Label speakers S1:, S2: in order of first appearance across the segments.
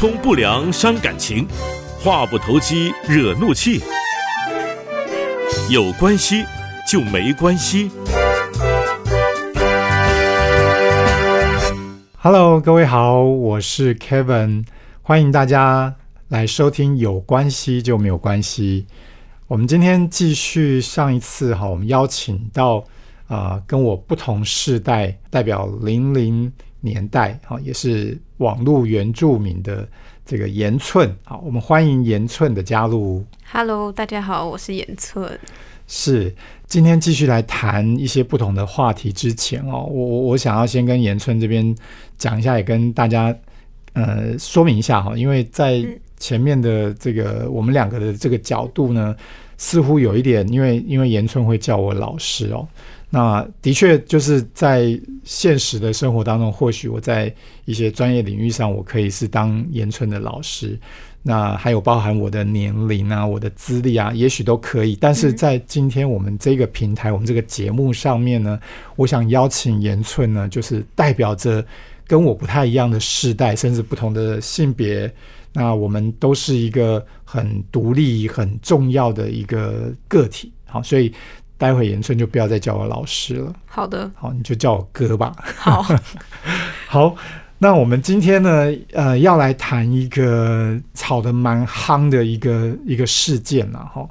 S1: 通不良伤感情，话不投机惹怒气。有关系就没关系。
S2: Hello，各位好，我是 Kevin，欢迎大家来收听《有关系就没有关系》。我们今天继续上一次哈，我们邀请到啊、跟我不同世代，代表零零年代哈，也是网络原住民的这个严寸好，我们欢迎严寸的加入。
S3: Hello，大家好，我是严寸。
S2: 是，今天继续来谈一些不同的话题之前哦，我我我想要先跟严寸这边讲一下，也跟大家呃说明一下哈，因为在前面的这个我们两个的这个角度呢，似乎有一点，因为因为严寸会叫我老师哦，那的确就是在现实的生活当中，或许我在一些专业领域上，我可以是当严春的老师。那还有包含我的年龄啊、我的资历啊，也许都可以。但是在今天我们这个平台、我们这个节目上面呢，我想邀请严寸呢，就是代表着跟我不太一样的世代，甚至不同的性别。那我们都是一个很独立、很重要的一个个体。好，所以待会严春就不要再叫我老师了，
S3: 好的，
S2: 好，你就叫我哥吧。
S3: 好，
S2: 好，那我们今天呢，呃，要来谈一个炒得蛮夯的一个一个事件了哈。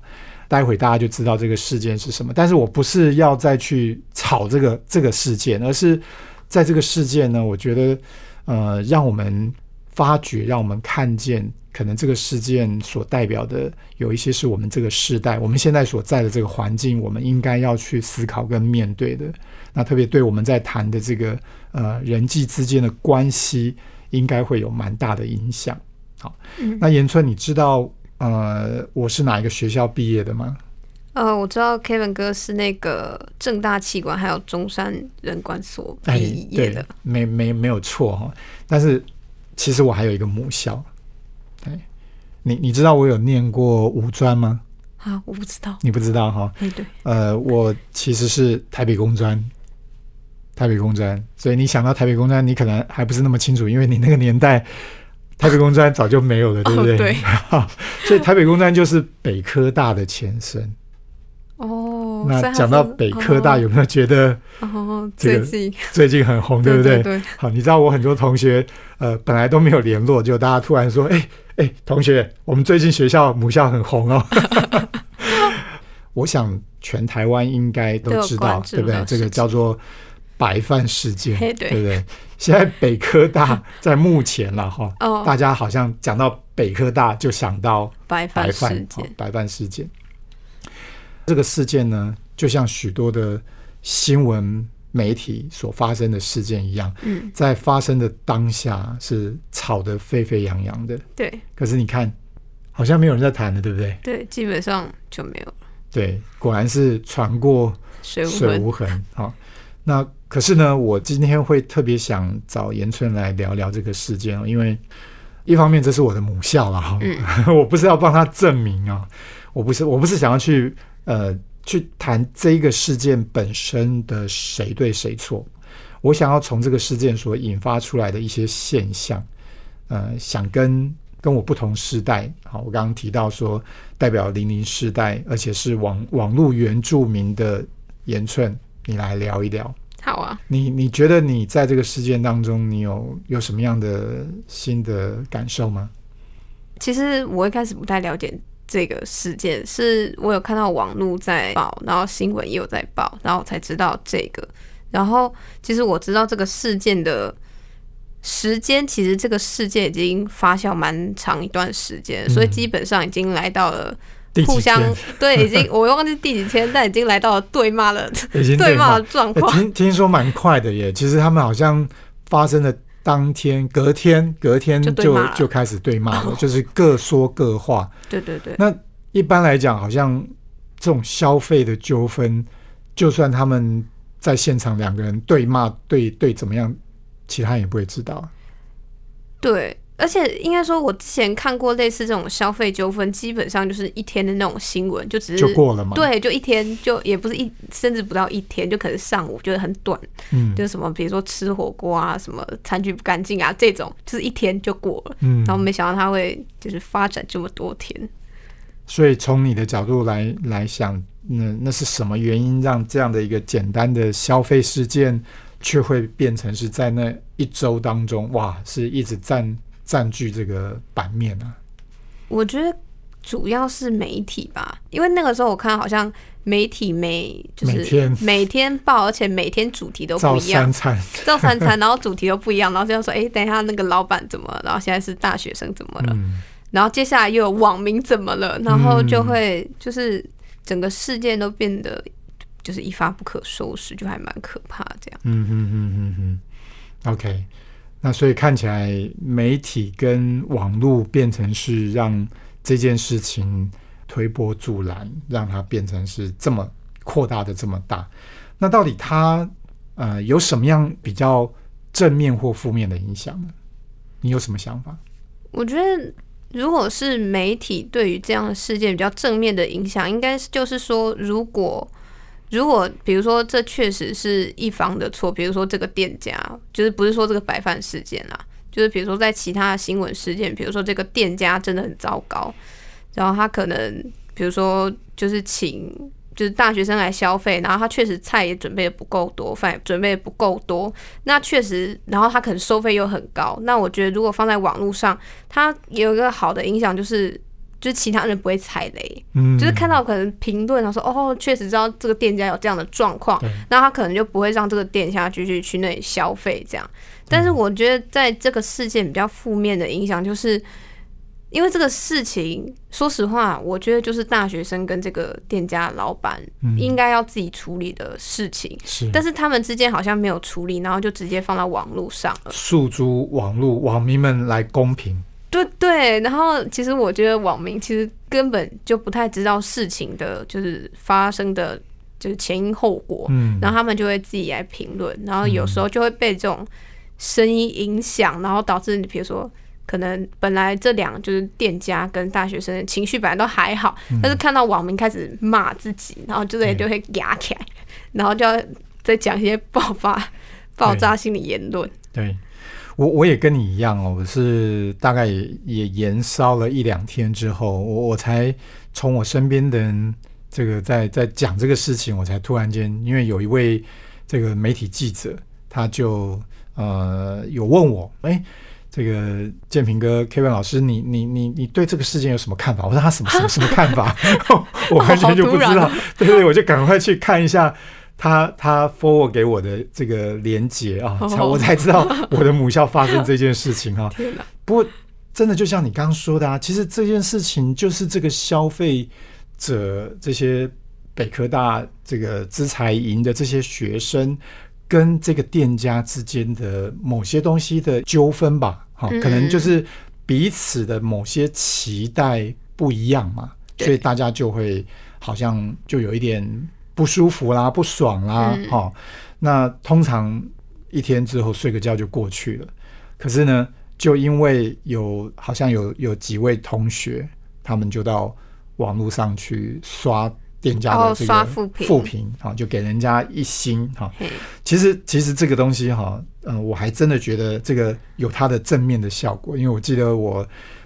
S2: 待会大家就知道这个事件是什么。但是我不是要再去炒这个这个事件，而是在这个事件呢，我觉得呃，让我们发掘，让我们看见，可能这个事件所代表的有一些是我们这个时代，我们现在所在的这个环境，我们应该要去思考跟面对的。那特别对我们在谈的这个呃人际之间的关系，应该会有蛮大的影响。好，
S3: 嗯
S2: 那严春，你知道呃我是哪一个学校毕业的吗？
S3: 呃，我知道 Kevin 哥是那个正大气管还有中山人管所
S2: 哎
S3: 毕业
S2: 对
S3: 的，，
S2: 没没没有错哈。但是其实我还有一个母校，哎，你你知道我有念过五专吗？
S3: 啊，我不知道，
S2: 你不知道哈？
S3: 哎，对，
S2: 呃，我其实是台北工专，台北工专，所以你想到台北工专，你可能还不是那么清楚，因为你那个年代台北工专早就没有了，对不对？
S3: 哦对
S2: 所以台北工专就是北科大的前身。
S3: 哦，
S2: 那讲到北科大，有没有觉得
S3: 哦，最近
S2: 最近很红，对不对？
S3: 对，
S2: 好，你知道我很多同学，呃，本来都没有联络，就大家突然说，哎、哎、同学，我们最近学校母校很红哦。我想全台湾应该都知道对不对？这个叫做白饭事件，
S3: 嘿对
S2: 不对？现在北科大 在目前了哈，
S3: 哦
S2: 大家好像讲到北科大就想到
S3: 白饭事件，
S2: 哦白饭事件。这个事件呢，就像许多的新闻媒体所发生的事件一样，
S3: 嗯，
S2: 在发生的当下是吵得沸沸扬扬的。
S3: 对
S2: 可是你看，好像没有人在谈了，对不对？
S3: 对，基本上就没有了
S2: 对，果然是船过
S3: 水无痕，
S2: 无痕。好、那可是呢，我今天会特别想找严春来聊聊这个事件哦，因为一方面这是我的母校啊，哈、
S3: 嗯
S2: 我不是要帮他证明啊，我不是我不是想要去呃去谈这个事件本身的谁对谁错，我想要从这个事件所引发出来的一些现象，呃，想跟跟我不同世代，好，我刚刚提到说代表零零世代，而且是网网络原住民的严寸，你来聊一聊。
S3: 好啊，
S2: 你你觉得你在这个事件当中，你有有什么样的新的感受吗？
S3: 其实我一开始不太了解这个事件，是我有看到网络在报，然后新闻也有在报，然后我才知道这个。然后其实我知道这个事件的时间，其实这个事件已经发酵蛮长一段时间，所以基本上已经来到了互相 对，已经我忘记第几天，但已经来到了对骂了
S2: 已经
S3: 对骂
S2: 骂
S3: 的状
S2: 欸
S3: 况。
S2: 听听说蛮快的耶，其实他们好像发生的当天、隔天、隔天就
S3: 就
S2: 开始对骂了，就是各说各话。
S3: 对对对，
S2: 那一般来讲，好像这种消费的纠纷，就算他们在现场两个人对骂、对对怎么样，其他人也不会知道。
S3: 对，而且应该说，我之前看过类似这种消费纠纷，基本上就是一天的那种新闻，就只是
S2: 就过了嘛。
S3: 对，就一天，就也不是一，甚至不到一天，就可能上午就是很短，
S2: 嗯，
S3: 就是什么，比如说吃火锅啊，什么餐具不干净啊，这种就是一天就过了。
S2: 嗯，
S3: 然后没想到它会就是发展这么多天。
S2: 所以从你的角度来来想，那那是什么原因让这样的一个简单的消费事件，却会变成是在那一周当中，哇，是一直占占据这个版面啊？
S3: 我觉得主要是媒体吧，因为那个时候我看好像媒体每就是
S2: 每天。
S3: 每天报，而且每天主题都不一样。
S2: 三，餐，
S3: 照三餐，然后主题都不一样，然后就要说，哎、等一下那个老板怎么了，然后现在是大学生怎么了，
S2: 嗯，
S3: 然后接下来又有网民怎么了，然后就会就是整个事件都变得就是一发不可收拾，就还蛮可怕这样。
S2: 嗯嗯嗯嗯嗯，OK。那所以看起来，媒体跟网络变成是让这件事情推波助澜，让它变成是这么扩大的这么大。那到底它呃有什么样比较正面或负面的影响呢？你有什么想法？
S3: 我觉得，如果是媒体对于这样的事件比较正面的影响，应该是就是说，如果如果比如说这确实是一方的错，比如说这个店家，就是不是说这个白饭事件啦，就是比如说在其他的新闻事件，比如说这个店家真的很糟糕，然后他可能比如说就是请。就是大学生来消费，然后他确实菜也准备的不够多，饭也准备的不够多，那确实，然后他可能收费又很高。那我觉得如果放在网络上，它有一个好的影响就是，就是其他人不会踩雷，
S2: 嗯，
S3: 就是看到可能评论，然后说哦，确实知道这个店家有这样的状况，那他可能就不会让这个店家继续去那里消费这样。但是我觉得在这个事件比较负面的影响就是。因为这个事情，说实话，我觉得就是大学生跟这个店家老板
S2: 嗯。
S3: 应该要自己处理的事情，
S2: 是，
S3: 但是他们之间好像没有处理，然后就直接放到网络上了。
S2: 诉诸网络网民们来公平，
S3: 对对，然后其实我觉得网民其实根本就不太知道事情的，就是发生的，就是前因后果，
S2: 嗯，
S3: 然后他们就会自己来评论，然后有时候就会被这种声音影响，然后导致你比如说。可能本来这两就是店家跟大学生的情绪本来都还好，但是看到网民开始骂自己，然后就会就会压起来，然后就要再讲一些爆发、爆炸性的言论。
S2: 对我我也跟你一样哦，我是大概也也延烧了一两天之后，我我才从我身边的人这个在在讲这个事情，我才突然间，因为有一位这个媒体记者，他就呃有问我，哎。这个建平哥 Kevin 老师，你你你你对这个事件有什么看法？我说他什么什么什么看法？我完全就不知道。对对，我就赶快去看一下他他 forward 给我的这个连接啊，才我才知道我的母校发生这件事情啊。
S3: 天哪！
S2: 不过真的就像你刚刚说的啊，其实这件事情就是这个消费者这些北科大这个资财营的这些学生。跟这个店家之间的某些东西的纠纷吧，哈、
S3: 嗯
S2: 可能就是彼此的某些期待不一样嘛，所以大家就会好像就有一点不舒服啦、不爽啦，
S3: 嗯
S2: 哈、那通常一天之后睡个觉就过去了。可是呢，就因为有好像有有几位同学，他们就到网络上去刷店家的
S3: 哦
S2: 这个
S3: 刷负评
S2: 负评，哈，就给人家一星，哈。
S3: 嘿
S2: 其实其实这个东西哈，呃，我还真的觉得这个有它的正面的效果，因为我记得我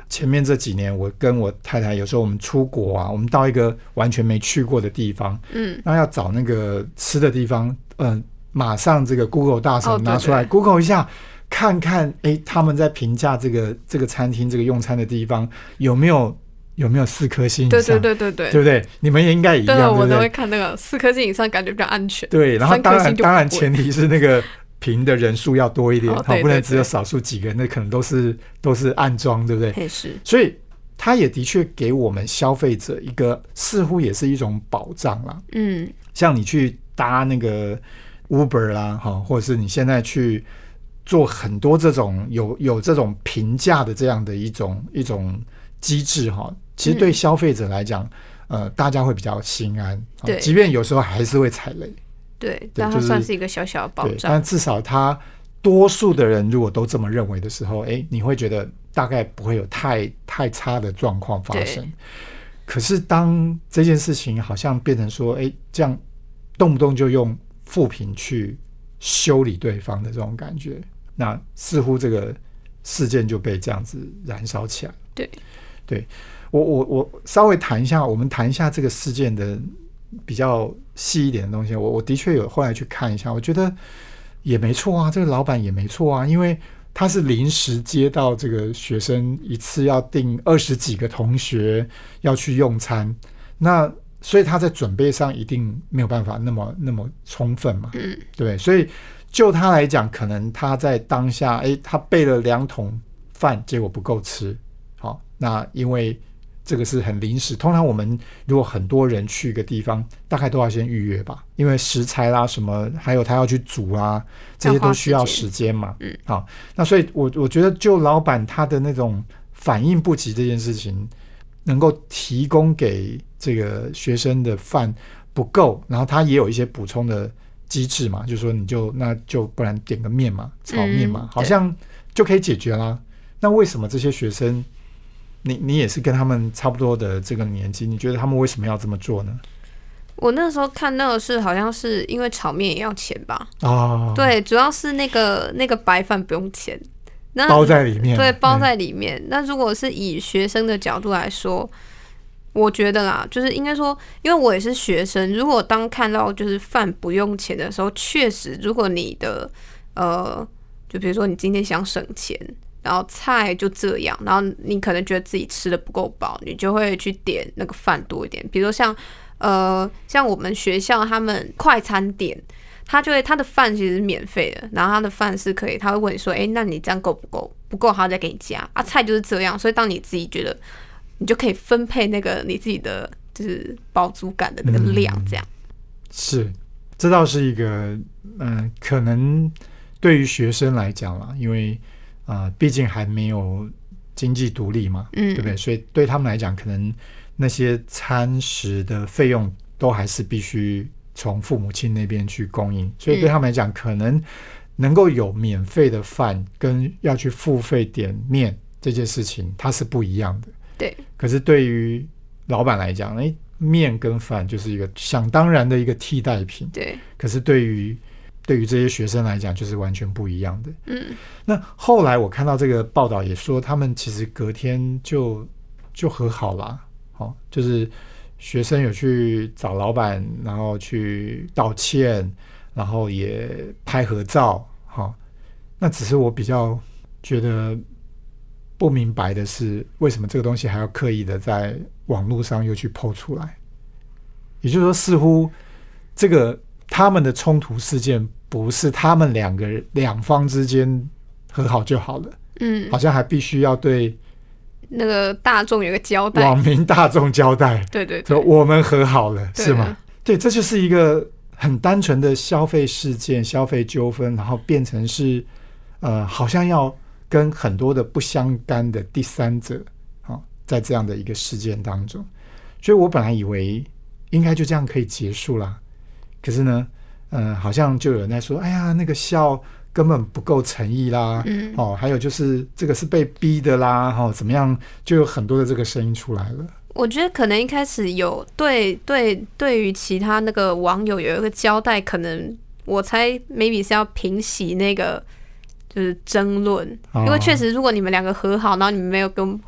S2: 前面这几年，我跟我太太有时候我们出国啊，我们到一个完全没去过的地方，
S3: 嗯，
S2: 那要找那个吃的地方，嗯、马上这个 Google 大神拿出来、
S3: 对
S2: Google 一下，看看诶，他们在评价这个这个餐厅这个用餐的地方有没有有没有四颗星以
S3: 对
S2: 上，
S3: 对对对对
S2: 对不对？你们也应该一
S3: 对
S2: 样，对
S3: 我都会？看那个四颗星以上，感觉比较安全。
S2: 对，然后当然当然前提是那个评的人数要多一点，好，不能只有少数几个人，那可能都是都是暗装，对不对？
S3: 是，
S2: 所以它也的确给我们消费者一个似乎也是一种保障啦。
S3: 嗯。
S2: 像你去搭那个 Uber 啦，哈，或者是你现在去做很多这种有有这种评价的这样的一种一种机制哈，其实对
S3: 嗯。
S2: 消费者来讲，呃，大家会比较心安，即便有时候还是会踩雷，
S3: 对，但它算是一个小小的保
S2: 对，
S3: 障。
S2: 但至少他多数的人如果都这么认为的时候，哎，你会觉得大概不会有太太差的状况发生。可是当这件事情好像变成说，哎，这样动不动就用负评去修理对方的这种感觉，那似乎这个事件就被这样子燃烧起来。
S3: 对，
S2: 对我我我稍微谈一下，我们谈一下这个事件的比较细一点的东西。我我的确有后来去看一下，我觉得也没错啊，这个老板也没错啊，因为。他是临时接到这个学生一次要订二十几个同学要去用餐，那所以他在准备上一定没有办法那么那么充分嘛，
S3: 嗯，
S2: 对，所以就他来讲，可能他在当下，哎，他备了两桶饭，结果不够吃，好，那因为。这个是很临时，通常我们如果很多人去一个地方，大概都要先预约吧，因为食材啦什么，还有他要去煮啊，这些都需要时间嘛。
S3: 嗯，
S2: 好，那所以，我我觉得就老板他的那种反应不及这件事情，能够提供给这个学生的饭不够，然后他也有一些补充的机制嘛，就是说你就那就不然点个面嘛，炒面嘛，好像就可以解决啦。那为什么这些学生？你你也是跟他们差不多的这个年纪，你觉得他们为什么要这么做呢？
S3: 我那时候看到的是，好像是因为炒面也要钱吧？
S2: 啊，
S3: 对，主要是那个那个白饭不用钱，那
S2: 包在里面，
S3: 对，包在里面。那如果是以学生的角度来说，我觉得啦，就是应该说，因为我也是学生，如果当看到就是饭不用钱的时候，确实，如果你的呃，就比如说你今天想省钱。然后菜就这样，然后你可能觉得自己吃的不够饱，你就会去点那个饭多一点。比如像呃，像我们学校他们快餐店，他就会他的饭其实是免费的，然后他的饭是可以，他会问你说，哎，那你这样够不够？不够，他再给你加啊。菜就是这样，所以当你自己觉得，你就可以分配那个你自己的就是饱足感的那个量，这样。
S2: 是，这倒是一个嗯，可能对于学生来讲啦，因为。啊，毕竟还没有经济独立嘛，
S3: 嗯，
S2: 对不对？所以对他们来讲，可能那些餐食的费用都还是必须从父母亲那边去供应。所以对他们来讲，可能能够有免费的饭，跟要去付费点面这件事情，它是不一样的。
S3: 对。
S2: 可是对于老板来讲，哎，面跟饭就是一个想当然的一个替代品。
S3: 对。
S2: 可是对于对于这些学生来讲，就是完全不一样的。
S3: 嗯，
S2: 那后来我看到这个报道也说，他们其实隔天就就和好了。好，就是学生有去找老板，然后去道歉，然后也拍合照。好，那只是我比较觉得不明白的是，为什么这个东西还要刻意的在网络上又去抛出来？也就是说，似乎这个。他们的冲突事件不是他们两个两方之间和好就好了，
S3: 嗯，
S2: 好像还必须要对
S3: 那个大众有个交代，
S2: 网民大众交代，
S3: 对对，
S2: 说我们和好了是吗？对，这就是一个很单纯的消费事件、消费纠纷，然后变成是呃，好像要跟很多的不相干的第三者啊，在这样的一个事件当中，所以我本来以为应该就这样可以结束了。可是呢，嗯，好像就有人在说，哎呀，那个笑根本不够诚意啦，
S3: 嗯，
S2: 哦，还有就是这个是被逼的啦，哈，怎么样，就有很多的这个声音出来了。
S3: 我觉得可能一开始有对对对于其他那个网友有一个交代，可能我猜 maybe 是要平息那个。就是争论，因为确实，如果你们两个和好，然后你们没有跟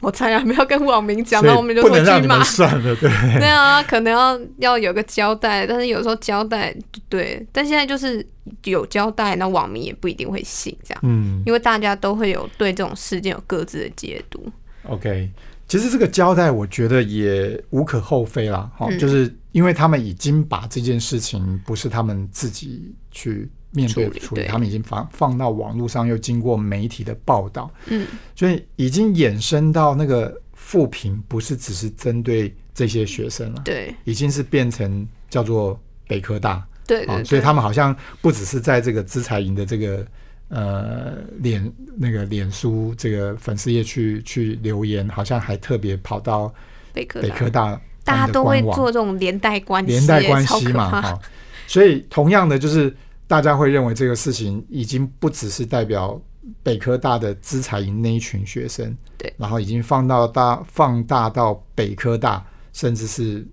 S3: 我猜啊，没有跟网民讲，那我们就回去骂。
S2: 算了，对。
S3: 对啊，可能要要有个交代，但是有时候交代对，但现在就是有交代，那网民也不一定会信这样，
S2: 嗯，
S3: 因为大家都会有对这种事件有各自的解读。
S2: OK，其实这个交代我觉得也无可厚非啦，哈，就是因为他们已经把这件事情不是他们自己去。面对处理，他们已经放放到网络上，又经过媒体的报道，
S3: 嗯，
S2: 所以已经衍生到那个复评，不是只是针对这些学生了，
S3: 对，
S2: 已经是变成叫做北科大，
S3: 对对，
S2: 所以他们好像不只是在这个资财营的这个呃脸那个脸书这个粉丝页去去留言，好像还特别跑到
S3: 北科
S2: 北科大，
S3: 大家都会做这种连带关系，
S2: 连带关系嘛，哈，所以同样的就是。大家会认为这个事情已经不只是代表北科大的资财营那一群学生，
S3: 对，
S2: 然后已经放到大放大到北科大，甚至是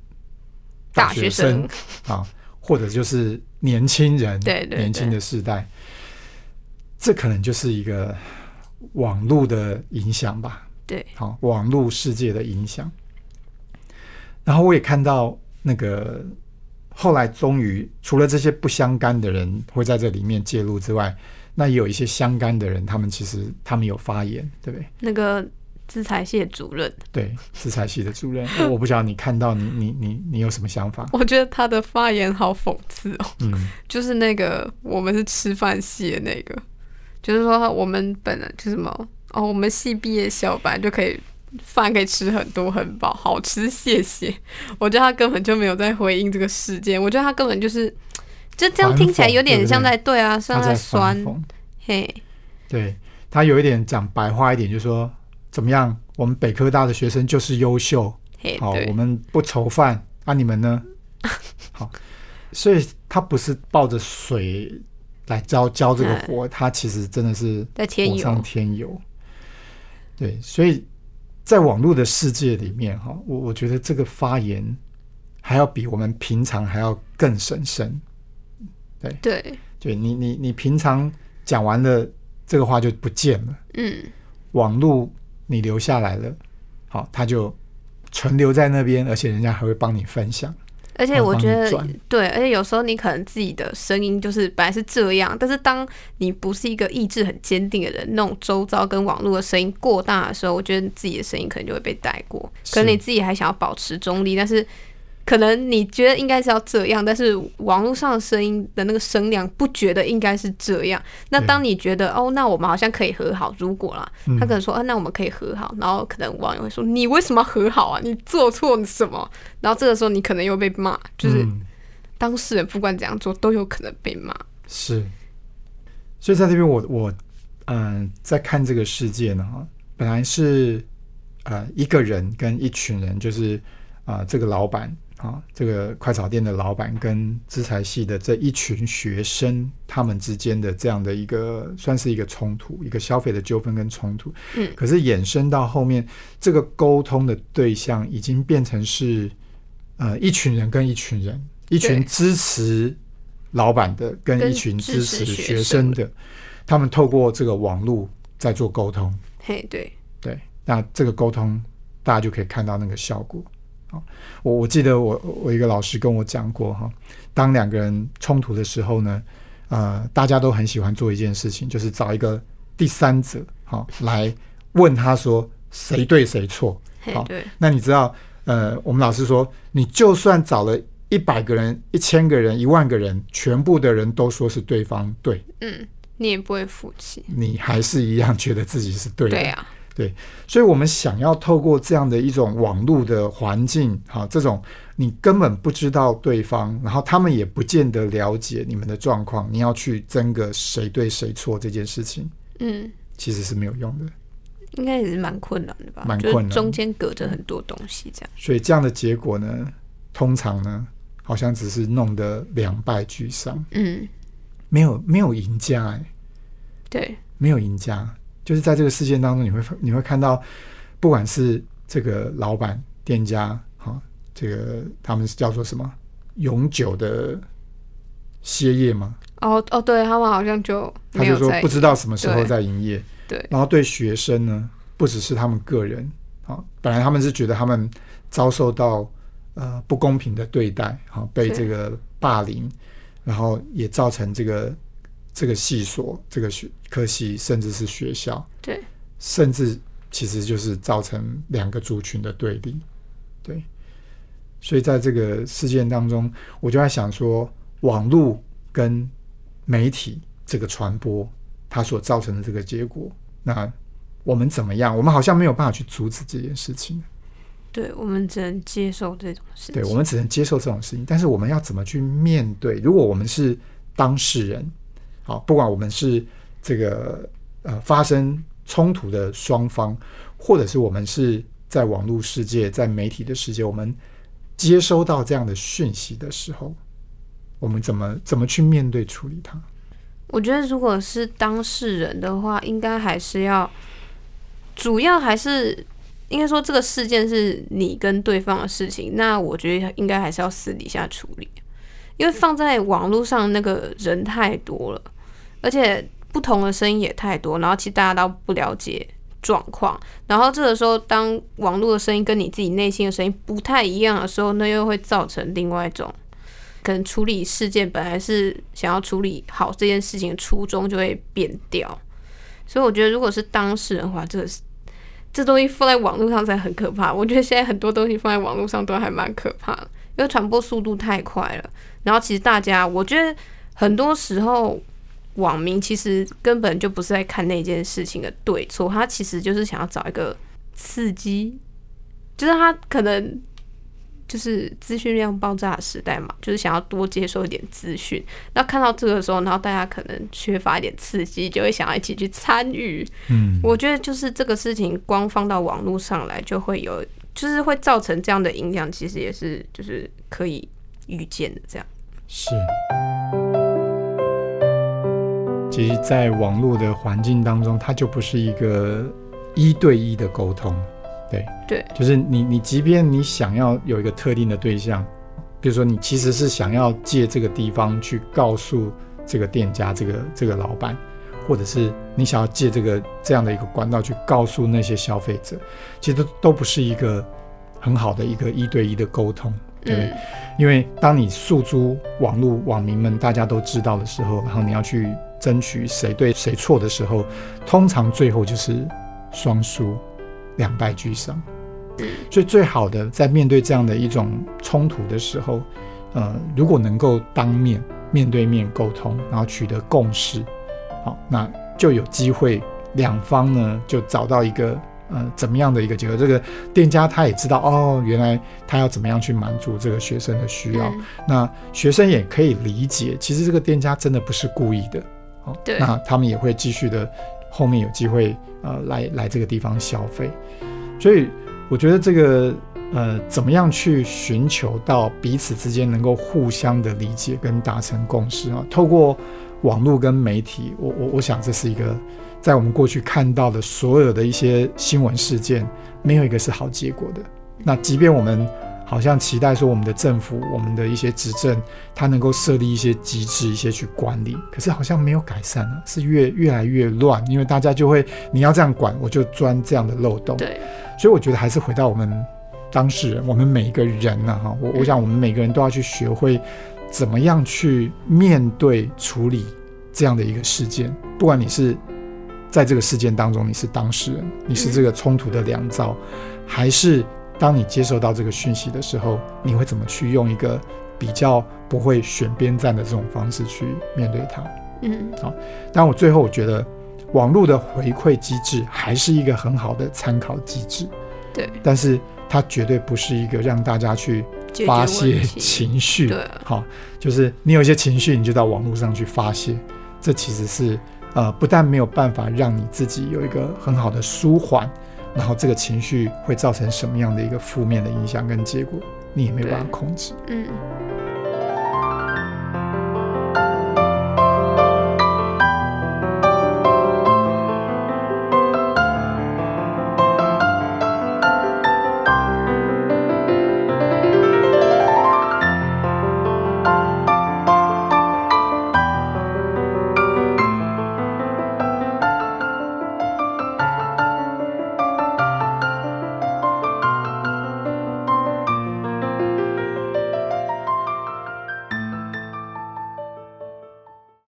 S3: 大学
S2: 生啊，或者就是年轻人，
S3: 对对
S2: 年轻的世代，这可能就是一个网络的影响吧。
S3: 对，
S2: 好，网络世界的影响。然后我也看到那个后来终于除了这些不相干的人会在这里面介入之外，那也有一些相干的人，他们其实他们有发言，对不对？
S3: 那个资材系的主任，
S2: 对，资材系的主任，我不晓得你看到你你你你有什么想法？
S3: 我觉得他的发言好讽刺哦。
S2: 嗯，
S3: 就是那个我们是吃饭系的那个，就是说我们本来就什么哦，我们系毕业小白就可以饭可以吃很多很饱，好吃谢谢。我觉得他根本就没有在回应这个事件，我觉得他根本就是就这样听起来有点像在对啊，像
S2: 在
S3: 酸，嘿，
S2: 对他有一点讲白话一点，就是说怎么样，我们北科大的学生就是优秀，
S3: 嘿，
S2: 好，我们不愁饭，啊，你们呢？好，所以他不是抱着水来浇浇这个火，他其实真的是
S3: 在添
S2: 火上
S3: 油，
S2: 添油。对，所以在网络的世界里面，哈，我我觉得这个发言还要比我们平常还要更审慎。
S3: 对，
S2: 对你，你你平常讲完了这个话就不见了，
S3: 嗯，
S2: 网络你留下来了，好，它就存留在那边，而且人家还会帮你分享。
S3: 而且我觉得对，而且有时候你可能自己的声音就是本来是这样，但是当你不是一个意志很坚定的人，那种周遭跟网络的声音过大的时候，我觉得自己的声音可能就会被带过。可能你自己还想要保持中立，但是可能你觉得应该是要这样，但是网络上的声音的那个声量不觉得应该是这样。那当你觉得哦，那我们好像可以和好，如果啦，
S2: 嗯
S3: 他可能说，啊，那我们可以和好，然后可能网友会说，你为什么要和好啊？你做错了什么？然后这个时候你可能又被骂，就是。
S2: 嗯
S3: 当事人不管怎样做，都有可能被骂。
S2: 是，所以在这边我我嗯、在看这个世界呢哈，本来是呃一个人跟一群人，就是啊、这个老板啊这个快炒店的老板跟资财系的这一群学生他们之间的这样的一个算是一个冲突，一个消费的纠纷跟冲突。
S3: 嗯
S2: 可是衍生到后面，这个沟通的对象已经变成是呃一群人跟一群人，一群支持老板的跟
S3: 跟
S2: 一群支
S3: 支
S2: 持学
S3: 生
S2: 的，他们透过这个网络在做沟通。
S3: 嘿，对，
S2: 对，那这个沟通大家就可以看到那个效果。好，我我记得我我一个老师跟我讲过哈，当两个人冲突的时候呢，呃，大家都很喜欢做一件事情，就是找一个第三者好来问他说谁对谁错。好，
S3: 对，
S2: 那你知道，呃，我们老师说，你就算找了一百个人、一千个人、一万个人，全部的人都说是对方对，
S3: 嗯，你也不会服气。
S2: 你还是一样觉得自己是对的。
S3: 对啊，
S2: 所以，我们想要透过这样的一种网络的环境，哈，这种你根本不知道对方，然后他们也不见得了解你们的状况，你要去争个谁对谁错这件事情，
S3: 嗯，
S2: 其实是没有用的。
S3: 应该也是蛮困难的吧？
S2: 蛮困难
S3: 中间隔着很多东西，这样。
S2: 所以，这样的结果呢，通常呢，好像只是弄得两败俱伤，
S3: 嗯，
S2: 没有没有赢家、哎，
S3: 对，
S2: 没有赢家，就是在这个事件当中，你会你会看到，不管是这个老板、店家，哈、这个他们是叫做什么永久的歇业吗？
S3: 哦哦，对他们好像就
S2: 他就说不知道什么时候
S3: 对
S2: 在营业。
S3: 对
S2: 然后对学生呢，不只是他们个人啊，本来他们是觉得他们遭受到呃不公平的对待，哈、被这个霸凌，然后也造成这个这个系所、这个学科系，甚至是学校，
S3: 对，
S2: 甚至其实就是造成两个族群的对立，对。所以在这个事件当中，我就在想说，网络跟媒体这个传播，它所造成的这个结果，那我们怎么样？我们好像没有办法去阻止这件事情，
S3: 对，我们只能接受这种事情。
S2: 对我们只能接受这种事情。但是我们要怎么去面对？如果我们是当事人，好，不管我们是这个呃发生冲突的双方，或者是我们是在网络世界、在媒体的世界，我们接收到这样的讯息的时候，我们怎么怎么去面对处理它？
S3: 我觉得如果是当事人的话，应该还是要，主要还是应该说这个事件是你跟对方的事情，那我觉得应该还是要私底下处理，因为放在网络上那个人太多了，而且不同的声音也太多，然后其实大家都不了解状况，然后这个时候当网络的声音跟你自己内心的声音不太一样的时候，那又会造成另外一种。可能处理事件本来是想要处理好这件事情的初衷就会变掉，所以我觉得如果是当事人的话，这个是这东西放在网络上才很可怕。我觉得现在很多东西放在网络上都还蛮可怕的，因为传播速度太快了。然后其实大家，我觉得很多时候网民其实根本就不是在看那件事情的对错，他其实就是想要找一个刺激，就是他可能。就是资讯量爆炸的时代嘛，就是想要多接受一点资讯。那看到这个时候，然后大家可能缺乏一点刺激，就会想要一起去参与。
S2: 嗯，
S3: 我觉得就是这个事情光放到网络上来，就会有，就是会造成这样的影响。其实也是就是可以预见的。这样
S2: 是，其实，在网络的环境当中，它就不是一个一对一的沟通。对
S3: 对，
S2: 就是你，你即便你想要有一个特定的对象，比如说你其实是想要借这个地方去告诉这个店家、这个这个老板，或者是你想要借这个这样的一个管道去告诉那些消费者，其实都都不是一个很好的一个一对一的沟通，对不对？因为当你诉诸网络网民们大家都知道的时候，然后你要去争取谁对谁错的时候，通常最后就是双输。两败俱伤，所以最好的在面对这样的一种冲突的时候，呃，如果能够当面面对面沟通，然后取得共识，好，那就有机会两方呢就找到一个呃怎么样的一个结合。这个店家他也知道哦，原来他要怎么样去满足这个学生的需要，那学生也可以理解，其实这个店家真的不是故意的，好，那他们也会继续的。后面有机会呃来来这个地方消费，所以我觉得这个呃怎么样去寻求到彼此之间能够互相的理解跟达成共识啊？透过网络跟媒体，我我我想这是一个在我们过去看到的所有的一些新闻事件，没有一个是好结果的。那即便我们。好像期待说我们的政府、我们的一些执政，它能够设立一些机制、一些去管理，可是好像没有改善了，是越越来越乱。因为大家就会，你要这样管，我就钻这样的漏洞。
S3: 对，
S2: 所以我觉得还是回到我们当事人，我们每一个人呢，哈，我我想我们每个人都要去学会怎么样去面对处理这样的一个事件，不管你是在这个事件当中你是当事人，你是这个冲突的良造，还是。当你接受到这个讯息的时候，你会怎么去用一个比较不会选边站的这种方式去面对它？
S3: 嗯，
S2: 好。但我最后我觉得，网络的回馈机制还是一个很好的参考机制。
S3: 对，
S2: 但是它绝对不是一个让大家去发泄情绪。
S3: 对，
S2: 好，就是你有一些情绪，你就到网络上去发泄，这其实是呃，不但没有办法让你自己有一个很好的舒缓。然后这个情绪会造成什么样的一个负面的影响跟结果，你也没有办法控制。
S3: 嗯。